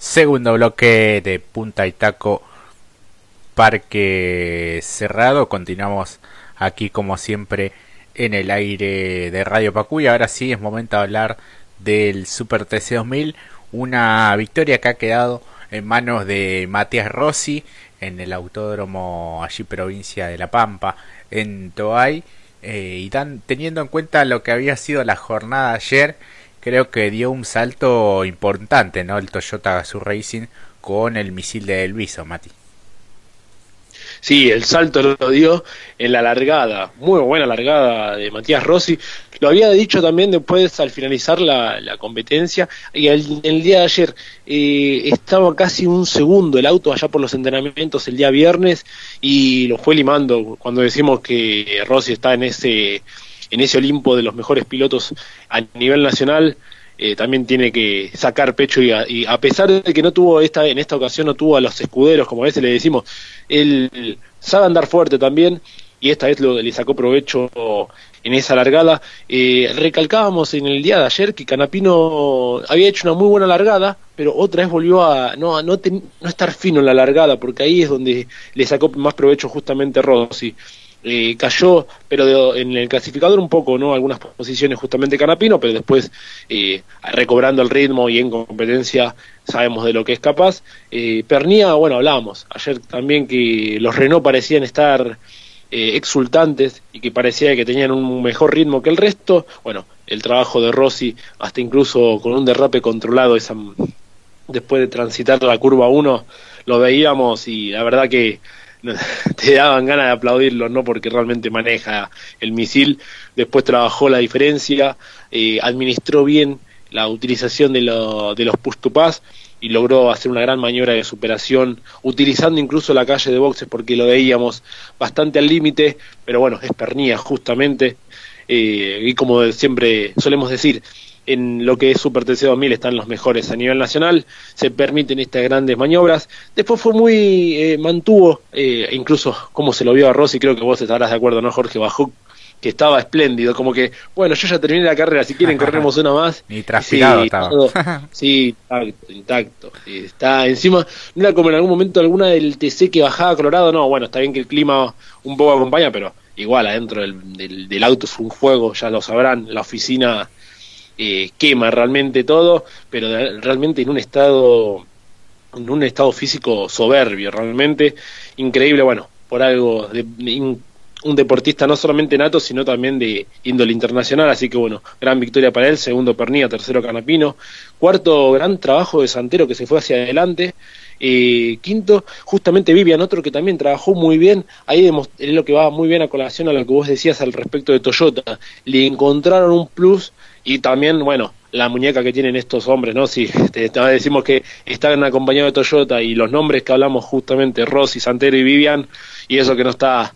Segundo bloque de Punta y Taco Parque Cerrado. Continuamos aquí como siempre en el aire de Radio Pacuy. Ahora sí es momento de hablar del Super TC 2000. Una victoria que ha quedado en manos de Matías Rossi en el autódromo allí provincia de La Pampa en Toay. Eh, y dan, teniendo en cuenta lo que había sido la jornada ayer creo que dio un salto importante, ¿no? El Toyota Gazoo Racing con el misil de Elviso, Mati. Sí, el salto lo dio en la largada, muy buena largada de Matías Rossi. Lo había dicho también después al finalizar la, competencia y el, día de ayer eh, estaba casi un segundo el auto allá por los entrenamientos el día viernes y lo fue limando cuando decimos que Rossi está en ese en ese Olimpo de los mejores pilotos a nivel nacional, eh, también tiene que sacar pecho y a, pesar de que no tuvo esta en esta ocasión no tuvo a los escuderos como a veces le decimos él sabe andar fuerte también y esta vez lo, le sacó provecho en esa largada. Eh, recalcábamos en el día de ayer que Canapino había hecho una muy buena largada pero otra vez volvió a no a no, no estar fino en la largada porque ahí es donde le sacó más provecho justamente Rossi eh, cayó, pero en el clasificador un poco, ¿no? Algunas posiciones justamente Canapino, pero después eh, recobrando el ritmo y en competencia sabemos de lo que es capaz. Eh, Pernía, bueno, hablábamos ayer también que los Renault parecían estar exultantes y que parecía que tenían un mejor ritmo que el resto. Bueno, el trabajo de Rossi, hasta incluso con un derrape controlado esa, después de transitar la curva 1, lo veíamos y la verdad que te daban ganas de aplaudirlo, ¿no? Porque realmente maneja el misil. Después trabajó la diferencia, eh, administró bien la utilización de, de los push to y logró hacer una gran maniobra de superación, utilizando incluso la calle de boxes porque lo veíamos bastante al límite, pero bueno, es pernía justamente. Eh, y como siempre solemos decir, en lo que es Super TC 2000 están los mejores a nivel nacional, se permiten estas grandes maniobras. Después fue muy, eh, mantuvo, eh, incluso como se lo vio a Rossi, creo que vos estarás de acuerdo, ¿no, Jorge Bajó Que estaba espléndido, como que, bueno, yo ya terminé la carrera, si quieren corremos una más. Ni transpirado estaba. sí, intacto, intacto. Está encima, no era como en algún momento alguna del TC que bajaba Colorado, no, bueno, está bien que el clima un poco acompaña, pero igual adentro del, del auto es un juego, ya lo sabrán, la oficina eh, quema realmente todo, pero realmente en un estado en un estado físico soberbio, realmente increíble, bueno, por algo de, un deportista no solamente nato, sino también de índole internacional, así que bueno, gran victoria para él, segundo Pernilla, tercero Canapino, cuarto gran trabajo de Santero que se fue hacia adelante, eh, quinto, justamente Vivian, otro que también trabajó muy bien, ahí es lo que va muy bien a colación a lo que vos decías al respecto de Toyota, le encontraron un plus y también, bueno, la muñeca que tienen estos hombres, ¿no? Si te, decimos que están acompañados de Toyota y los nombres que hablamos justamente, Rossi, Santero y Vivian, y eso que no está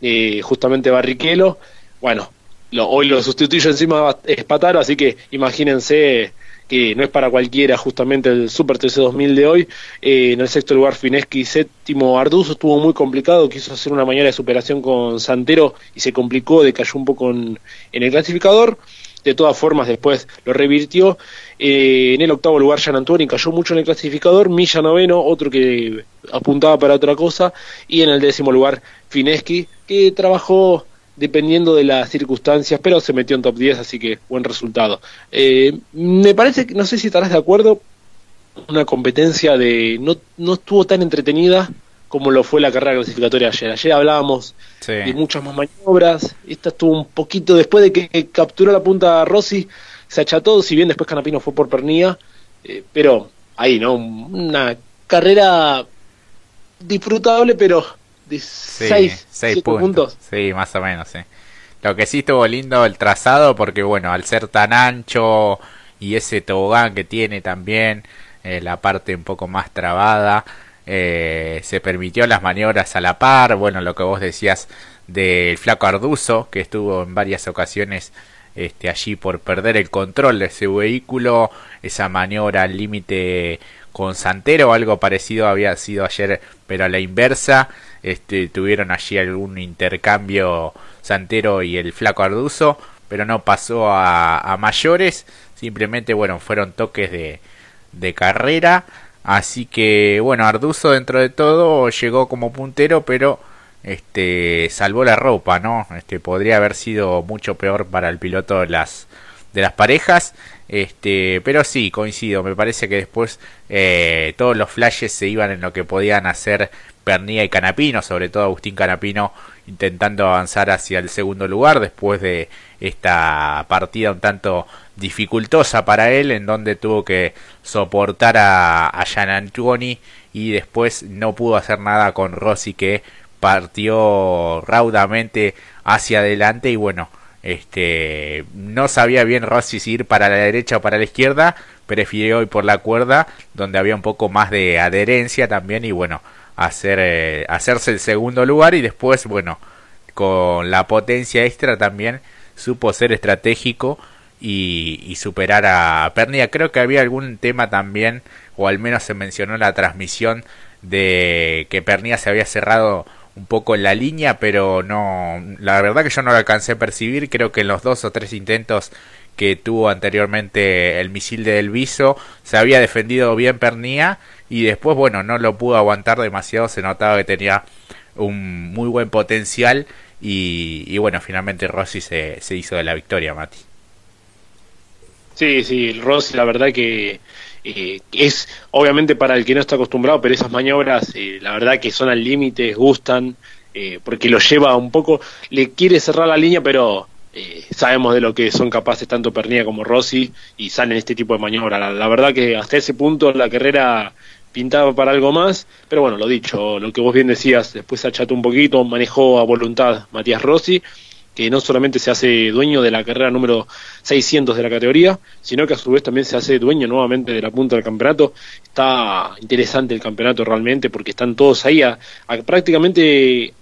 eh, justamente Barrichello, bueno, lo, hoy lo sustituyo encima Espataro, así que imagínense que no es para cualquiera justamente el Super TC 2000 de hoy. Eh, en el sexto lugar Fineschi, séptimo Arduzo, estuvo muy complicado, quiso hacer una mañana de superación con Santero y se complicó, decayó un poco en el clasificador de todas formas después lo revirtió. Eh, en el octavo lugar, Jan Antuani cayó mucho en el clasificador, Milla noveno, otro que apuntaba para otra cosa, y en el décimo lugar, Fineski, que trabajó dependiendo de las circunstancias, pero se metió en top 10, así que buen resultado. Eh, me parece que, no sé si estarás de acuerdo, una competencia de no, no estuvo tan entretenida como lo fue la carrera clasificatoria ayer. Ayer hablábamos de muchas más maniobras, esta estuvo un poquito después de que capturó la punta Rossi, se acható, si bien después Canapino fue por pernía, eh, pero ahí, ¿no? Una carrera disfrutable, pero de 6 puntos. Sí, más o menos, sí. Lo que sí estuvo lindo el trazado, porque bueno, al ser tan ancho y ese tobogán que tiene también, eh, la parte un poco más trabada, eh, se permitió las maniobras a la par, bueno, lo que vos decías del flaco Arduzo, que estuvo en varias ocasiones este, allí por perder el control de ese vehículo, esa maniobra al límite con Santero, algo parecido había sido ayer, pero a la inversa, este, tuvieron allí algún intercambio Santero y el flaco Arduzo, pero no pasó a, a mayores, simplemente, bueno, fueron toques de, de carrera, Así que bueno, Arduzo dentro de todo llegó como puntero, pero este salvó la ropa, ¿no? Este podría haber sido mucho peor para el piloto de las de las parejas. Este, pero sí, coincido. Me parece que después eh, todos los flashes se iban en lo que podían hacer Pernía y Canapino, sobre todo Agustín Canapino intentando avanzar hacia el segundo lugar después de esta partida un tanto dificultosa para él, en donde tuvo que soportar a, a Gian Antoni y después no pudo hacer nada con Rossi que partió raudamente hacia adelante. Y bueno, este no sabía bien Rossi si ir para la derecha o para la izquierda, prefirió ir por la cuerda donde había un poco más de adherencia también. Y bueno, hacer eh, hacerse el segundo lugar y después bueno, con la potencia extra también supo ser estratégico y, superar a Pernia. Creo que había algún tema también, o al menos se mencionó en la transmisión, de que Pernia se había cerrado un poco en la línea, pero no, la verdad que yo no lo alcancé a percibir. Creo que en los dos o tres intentos que tuvo anteriormente el misil de Elviso se había defendido bien Pernia y después, bueno, no lo pudo aguantar demasiado. Se notaba que tenía un muy buen potencial y, bueno, finalmente Rossi se, se hizo de la victoria, Mati. Sí, sí, Rossi la verdad que eh, es obviamente para el que no está acostumbrado, pero esas maniobras eh, la verdad que son al límite, gustan, eh, porque lo lleva un poco, le quiere cerrar la línea, pero sabemos de lo que son capaces tanto Pernilla como Rossi y salen este tipo de maniobras. La, verdad que hasta ese punto la carrera pintaba para algo más, pero bueno, lo dicho, lo que vos bien decías, después acható un poquito, manejó a voluntad Matías Rossi que no solamente se hace dueño de la carrera número 600 de la categoría, sino que a su vez también se hace dueño nuevamente de la punta del campeonato. Está interesante el campeonato realmente porque están todos ahí prácticamente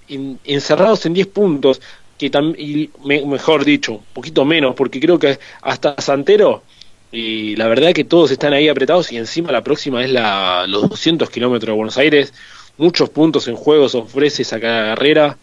encerrados en 10 puntos, que y mejor dicho, un poquito menos, porque creo que hasta Santero, y la verdad que todos están ahí apretados y encima la próxima es la, los 200 kilómetros de Buenos Aires, muchos puntos en juego se ofrece esa carrera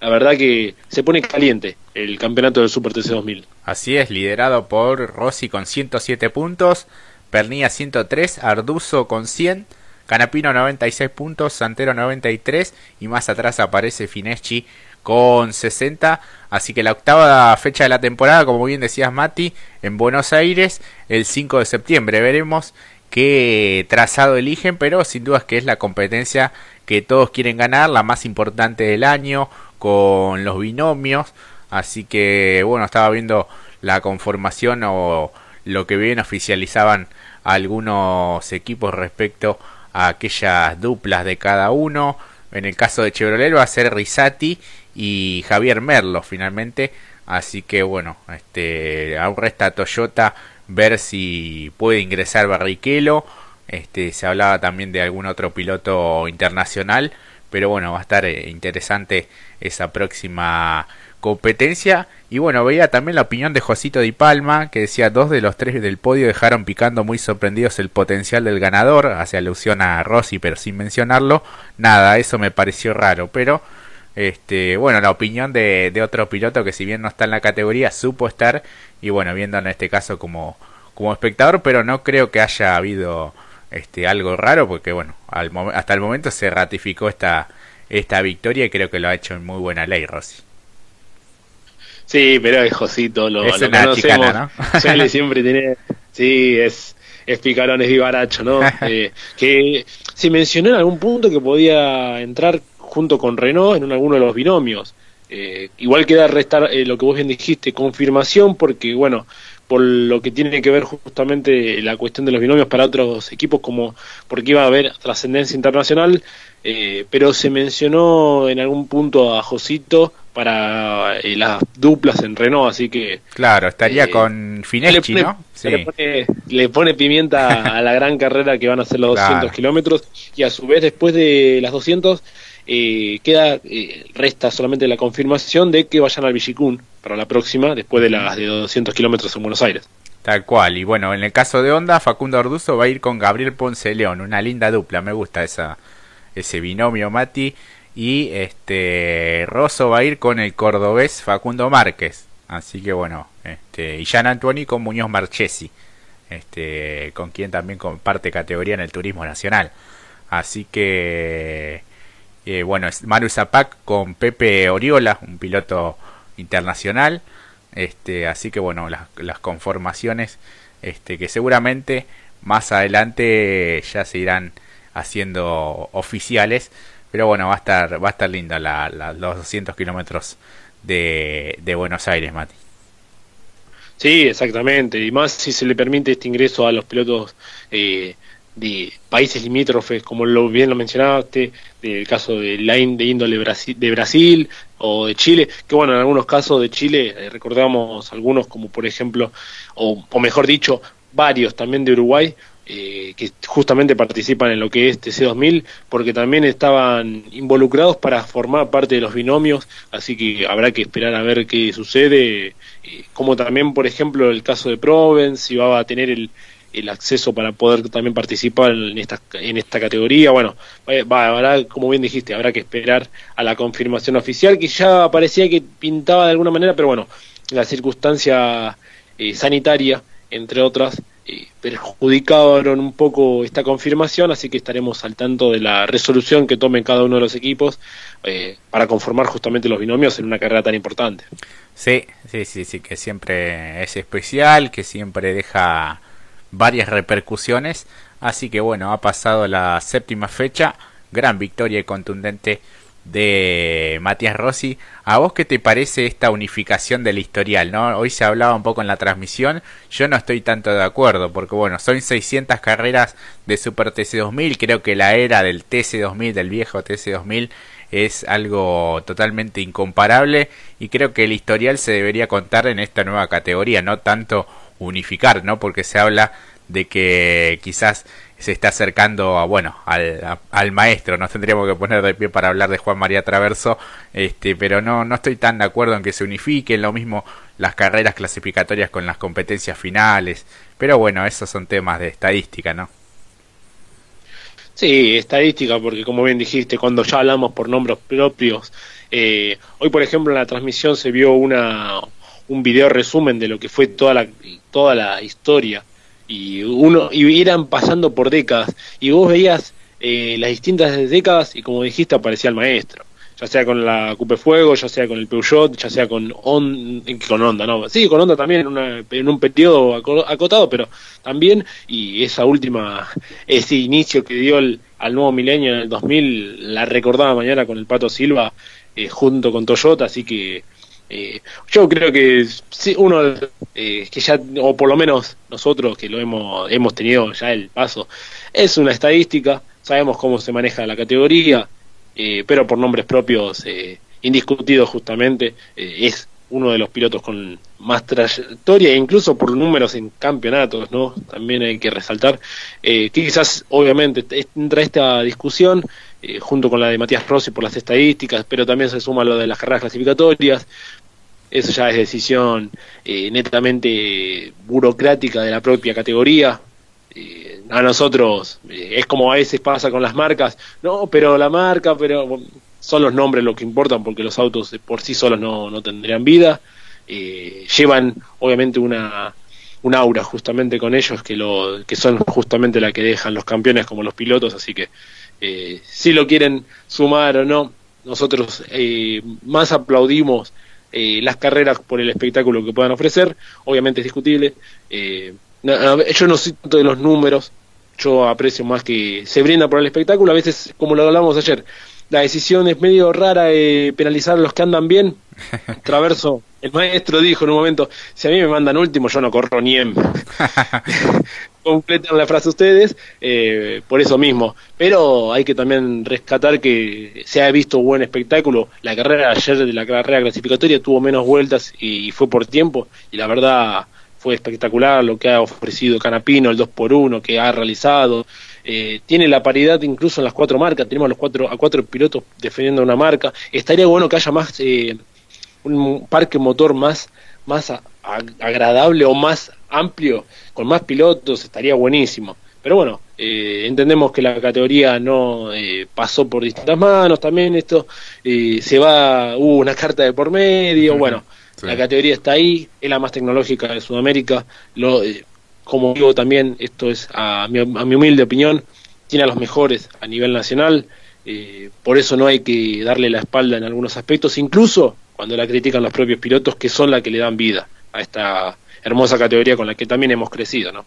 la verdad que se pone caliente el campeonato del Super TC 2000. Así es, liderado por Rossi con 107 puntos, Pernilla 103, Arduzo con 100, Canapino 96 puntos, Santero 93 y más atrás aparece Fineschi con 60. Así que la octava fecha de la temporada, como bien decías Mati, en Buenos Aires el 5 de septiembre. Veremos qué trazado eligen, pero sin duda es que es la competencia que todos quieren ganar, la más importante del año, con los binomios. Así que bueno, estaba viendo la conformación o lo que bien oficializaban algunos equipos respecto a aquellas duplas de cada uno. En el caso de Chevrolet va a ser Risati y Javier Merlo finalmente. Así que bueno, este, aún resta Toyota ver si puede ingresar Barrichello. Este, se hablaba también de algún otro piloto internacional pero bueno, va a estar eh, interesante esa próxima competencia. Y bueno, veía también la opinión de Josito Di Palma, que decía dos de los tres del podio dejaron picando muy sorprendidos el potencial del ganador, hace alusión a Rossi, pero sin mencionarlo. Nada, eso me pareció raro, pero este, bueno, la opinión de, de otro piloto que si bien no está en la categoría, supo estar, y bueno, viendo en este caso como, como espectador, pero no creo que haya habido este, algo raro porque bueno, hasta el momento se ratificó esta, esta victoria y creo que lo ha hecho en muy buena ley, Rossi. Sí, pero es Josito, lo, es lo conocemos. ¿no? siempre tiene, sí, es, es picarón, es vivaracho, ¿no? eh, que se mencionó en algún punto que podía entrar junto con Renault en alguno de los binomios. Eh, igual queda restar eh, lo que vos bien dijiste, confirmación, porque bueno, por lo que tiene que ver justamente la cuestión de los binomios para otros equipos, como porque iba a haber trascendencia internacional, eh, pero se mencionó en algún punto a Josito para eh, las duplas en Renault, así que... Claro, estaría con Fineschi, ¿no? Le, pone, pimienta a la gran carrera que van a ser los 200 kilómetros y a su vez después de las 200 eh, queda eh, resta solamente la confirmación de que vayan al Villicún para la próxima, después de las de 200 kilómetros en Buenos Aires. Tal cual, y bueno, en el caso de Honda, Facundo Orduzo va a ir con Gabriel Ponce León, una linda dupla, me gusta esa ese binomio Mati, y este Rosso va a ir con el cordobés Facundo Márquez, así que bueno, este, y Jan Antuoni con Muñoz Marchesi. este, con quien también comparte categoría en el turismo nacional. Así que, eh, bueno, es Maru Zapac con Pepe Oriola, un piloto internacional. Este, así que, bueno, las, conformaciones este, que seguramente más adelante ya se irán haciendo oficiales. Pero bueno, va a estar, va a estar linda la, los 200 kilómetros de, de Buenos Aires, Mati. Sí, exactamente. Y más si se le permite este ingreso a los pilotos eh, de países limítrofes, como lo bien lo mencionaste, del caso de Line de índole de Brasil o de Chile, que bueno, en algunos casos de Chile eh, recordamos algunos como por ejemplo, o, o mejor dicho, varios también de Uruguay, eh, que justamente participan en lo que es TC2000, porque también estaban involucrados para formar parte de los binomios, así que habrá que esperar a ver qué sucede, eh, como también, por ejemplo, el caso de Provence, si va a tener el, el acceso para poder también participar en esta, en esta categoría. Bueno, eh, habrá, como bien dijiste, habrá que esperar a la confirmación oficial, que ya parecía que pintaba de alguna manera, pero bueno, la circunstancia sanitaria, entre otras, perjudicaron un poco esta confirmación, así que estaremos al tanto de la resolución que tome cada uno de los equipos eh, para conformar justamente los binomios en una carrera tan importante. Sí, sí, sí, sí, que siempre es especial, que siempre deja varias repercusiones, así que bueno, ha pasado la séptima fecha, gran victoria y contundente de Matías Rossi. ¿A vos qué te parece esta unificación del historial? ¿no? Hoy se hablaba un poco en la transmisión, yo no estoy tanto de acuerdo, porque bueno, son 600 carreras de Super TC2000, creo que la era del TC2000, del viejo TC2000, es algo totalmente incomparable y creo que el historial se debería contar en esta nueva categoría, no tanto unificar, ¿no? Porque se habla de que quizás se está acercando a, bueno, al, al, maestro. Nos tendríamos que poner de pie para hablar de Juan María Traverso, este, pero no, no estoy tan de acuerdo en que se unifiquen lo mismo las carreras clasificatorias con las competencias finales. Pero bueno, esos son temas de estadística, ¿no? Sí, estadística, porque como bien dijiste, cuando ya hablamos por nombres propios, eh, hoy por ejemplo en la transmisión se vio una, un video resumen de lo que fue toda la, toda la historia. Y uno y irán pasando por décadas. Y vos veías eh, las distintas décadas y como dijiste aparecía el maestro. Ya sea con la Cupe Fuego, ya sea con el Peugeot, ya sea con on, con Honda, no, sí, con Honda también en, una, en un periodo acotado, pero también, y esa última, ese inicio que dio el, al nuevo milenio en el 2000, la recordaba mañana con el Pato Silva eh, junto con Toyota, así que eh, yo creo que sí, uno eh, que ya, o por lo menos nosotros que lo hemos, hemos tenido ya el paso, es una estadística, sabemos cómo se maneja la categoría, eh, pero por nombres propios eh, indiscutidos justamente, es uno de los pilotos con más trayectoria, e incluso por números en campeonatos, ¿no? También hay que resaltar quizás, obviamente, entra esta discusión junto con la de Matías Rossi por las estadísticas, pero también se suma lo de las carreras clasificatorias, eso ya es decisión eh, netamente burocrática de la propia categoría. Eh, a nosotros eh, es como a veces pasa con las marcas, no, pero la marca, pero son los nombres lo que importan porque los autos por sí solos no, no tendrían vida. llevan obviamente una, un aura justamente con ellos que, lo, que son justamente la que dejan los campeones como los pilotos, así que si lo quieren sumar o no, nosotros más aplaudimos eh, las carreras por el espectáculo que puedan ofrecer, obviamente es discutible. Eh, yo no tanto de los números, yo aprecio más que se brinda por el espectáculo, a veces, como lo hablamos ayer, la decisión es medio rara de penalizar a los que andan bien. Traverso, el maestro dijo en un momento, si a mí me mandan último, yo no corro ni en... completan la frase ustedes, eh, por eso mismo. Pero hay que también rescatar que se ha visto buen espectáculo. La carrera ayer de la carrera clasificatoria tuvo menos vueltas y, fue por tiempo. Y la verdad fue espectacular lo que ha ofrecido Canapino, el 2x1 que ha realizado. Eh, tiene la paridad incluso en las cuatro marcas. Tenemos los cuatro, a cuatro pilotos defendiendo una marca. Estaría bueno que haya más eh, un parque motor más, más agradable o más amplio, con más pilotos, estaría buenísimo. Pero bueno, eh, entendemos que la categoría no eh, pasó por distintas manos, también esto eh, se va, hubo una carta de por medio, bueno, la categoría está ahí, es la más tecnológica de Sudamérica, lo, como digo también, esto es a mi, a mi humilde opinión, tiene a los mejores a nivel nacional, eh, por eso no hay que darle la espalda en algunos aspectos, incluso cuando la critican los propios pilotos que son la que le dan vida esta hermosa categoría con la que también hemos crecido, ¿no?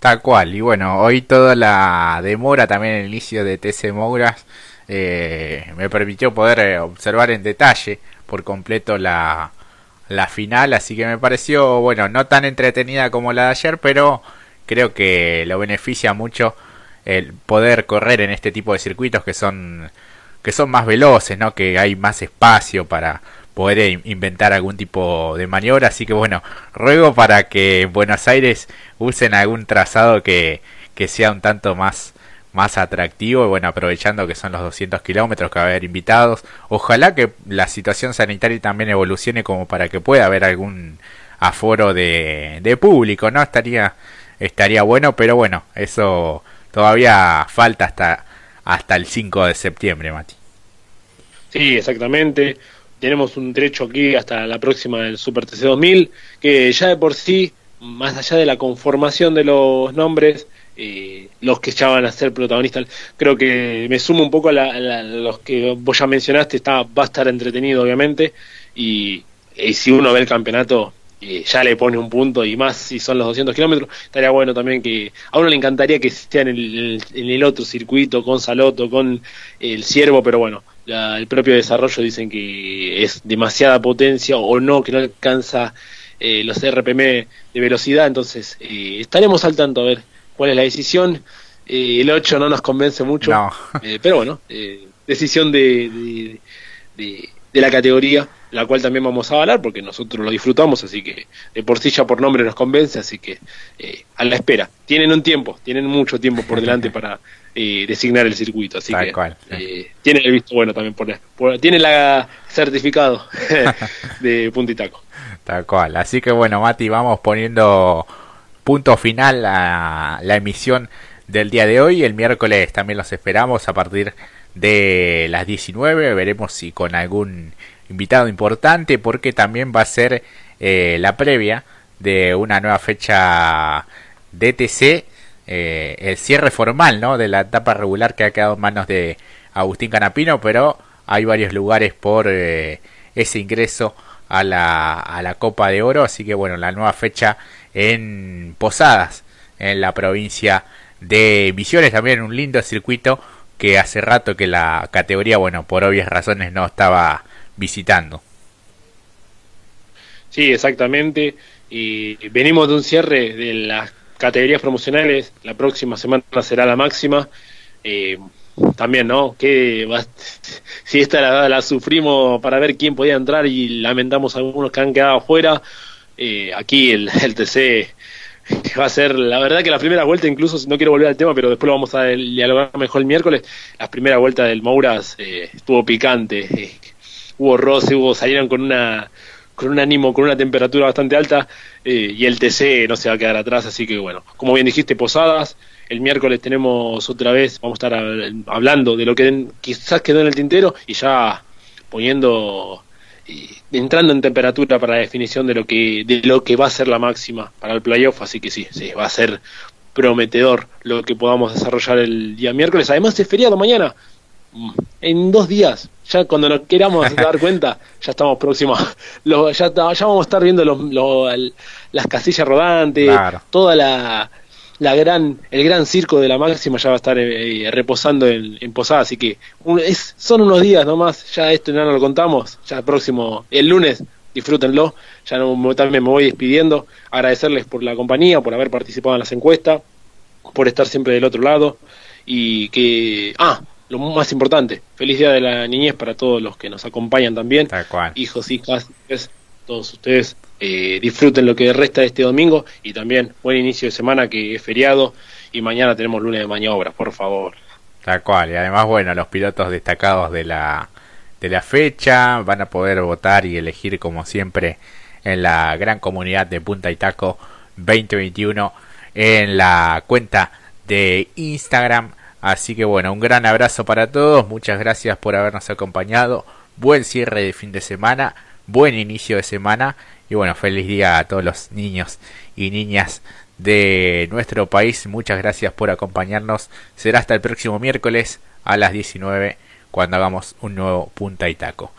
Tal cual, y bueno, hoy toda la demora también el inicio de TC Mogras eh, me permitió poder eh, observar en detalle por completo la, la final, así que me pareció, bueno, no tan entretenida como la de ayer, pero creo que lo beneficia mucho el poder correr en este tipo de circuitos que son que son más veloces, ¿no? Que hay más espacio para poder inventar algún tipo de maniobra, así que bueno, ruego para que en Buenos Aires usen algún trazado que, que sea un tanto más más atractivo. Y bueno aprovechando que son los 200 kilómetros que va a haber invitados. Ojalá que la situación sanitaria también evolucione como para que pueda haber algún aforo de, de público no estaría estaría bueno pero bueno eso todavía falta hasta hasta el 5 de septiembre Mati. Sí exactamente tenemos un derecho aquí hasta la próxima del Super TC 2000 que ya de por sí más allá de la conformación de los nombres eh, los que ya van a ser protagonistas. Creo que me sumo un poco a, los que vos ya mencionaste, está, va a estar entretenido obviamente, y, si uno ve el campeonato eh, ya le pone un punto y más si son los 200 kilómetros, estaría bueno también que a uno le encantaría que esté en el, en el otro circuito con Saloto, con el Ciervo, pero bueno, el propio desarrollo dicen que es demasiada potencia o no, que no alcanza eh, los RPM de velocidad, entonces estaremos al tanto a ver cuál es la decisión. Eh, el 8 no nos convence mucho, eh, pero bueno, eh, decisión de, de, la categoría, la cual también vamos a hablar porque nosotros lo disfrutamos, así que de por sí ya por nombre nos convence, así que a la espera. Tienen un tiempo, tienen mucho tiempo por delante para designar el circuito, así que tienen el visto bueno también, por, por tienen la certificado de puntitaco. Tal cual, así que bueno, Mati, vamos poniendo punto final a la emisión del día de hoy. El miércoles también los esperamos a partir de las 19. Veremos si con algún invitado importante porque también va a ser eh, la previa de una nueva fecha DTC. Eh, el cierre formal ¿no? de la etapa regular que ha quedado en manos de Agustín Canapino, pero hay varios lugares por eh, ese ingreso a la, a la Copa de Oro. Así que bueno, la nueva fecha en Posadas, en la provincia de Misiones, también un lindo circuito que hace rato que la categoría, bueno, por obvias razones no estaba visitando. Sí, exactamente. Y venimos de un cierre de las categorías promocionales. La próxima semana será la máxima. Eh, también, ¿no? Que si esta la, la, sufrimos para ver quién podía entrar y lamentamos a algunos que han quedado fuera, eh, aquí el, el TC va a ser, la verdad que la primera vuelta, incluso no quiero volver al tema, pero después lo vamos a dialogar mejor el miércoles, la primera vuelta del Mouras eh, estuvo picante, hubo roce, hubo, salieron con una con un ánimo, con una temperatura bastante alta y el TC no se va a quedar atrás, así que bueno, como bien dijiste, Posadas, el miércoles tenemos otra vez, vamos a estar hablando de lo que quizás quedó en el tintero y ya poniendo entrando en temperatura para la definición de lo que de lo que va a ser la máxima para el playoff, así que sí, sí, va a ser prometedor lo que podamos desarrollar el día miércoles. Además es feriado mañana, mm, en dos días, ya cuando nos queramos dar cuenta, ya estamos próximos, ya, ya vamos a estar viendo los, las casillas rodantes, toda la la gran, el gran circo de la máxima ya va a estar eh, eh, reposando en, Posada, así que es, son unos días nomás, ya esto ya no lo contamos, ya el próximo, el lunes, disfrútenlo, ya no, también me voy despidiendo, agradecerles por la compañía, por haber participado en las encuestas, por estar siempre del otro lado, y que, ah, lo más importante, feliz día de la niñez para todos los que nos acompañan también, hijos, hijas, todos ustedes eh, disfruten lo que resta de este domingo y también buen inicio de semana que es feriado y mañana tenemos lunes de maniobras, por favor. Tal cual, y además, bueno, los pilotos destacados de la, de la fecha van a poder votar y elegir como siempre en la gran comunidad de Punta Itaco 2021 en la cuenta de Instagram. Así que bueno, un gran abrazo para todos, muchas gracias por habernos acompañado, buen cierre de fin de semana buen inicio de semana y bueno, feliz día a todos los niños y niñas de nuestro país. Muchas gracias por acompañarnos. Será hasta el próximo miércoles a las 19 cuando hagamos un nuevo punta y taco.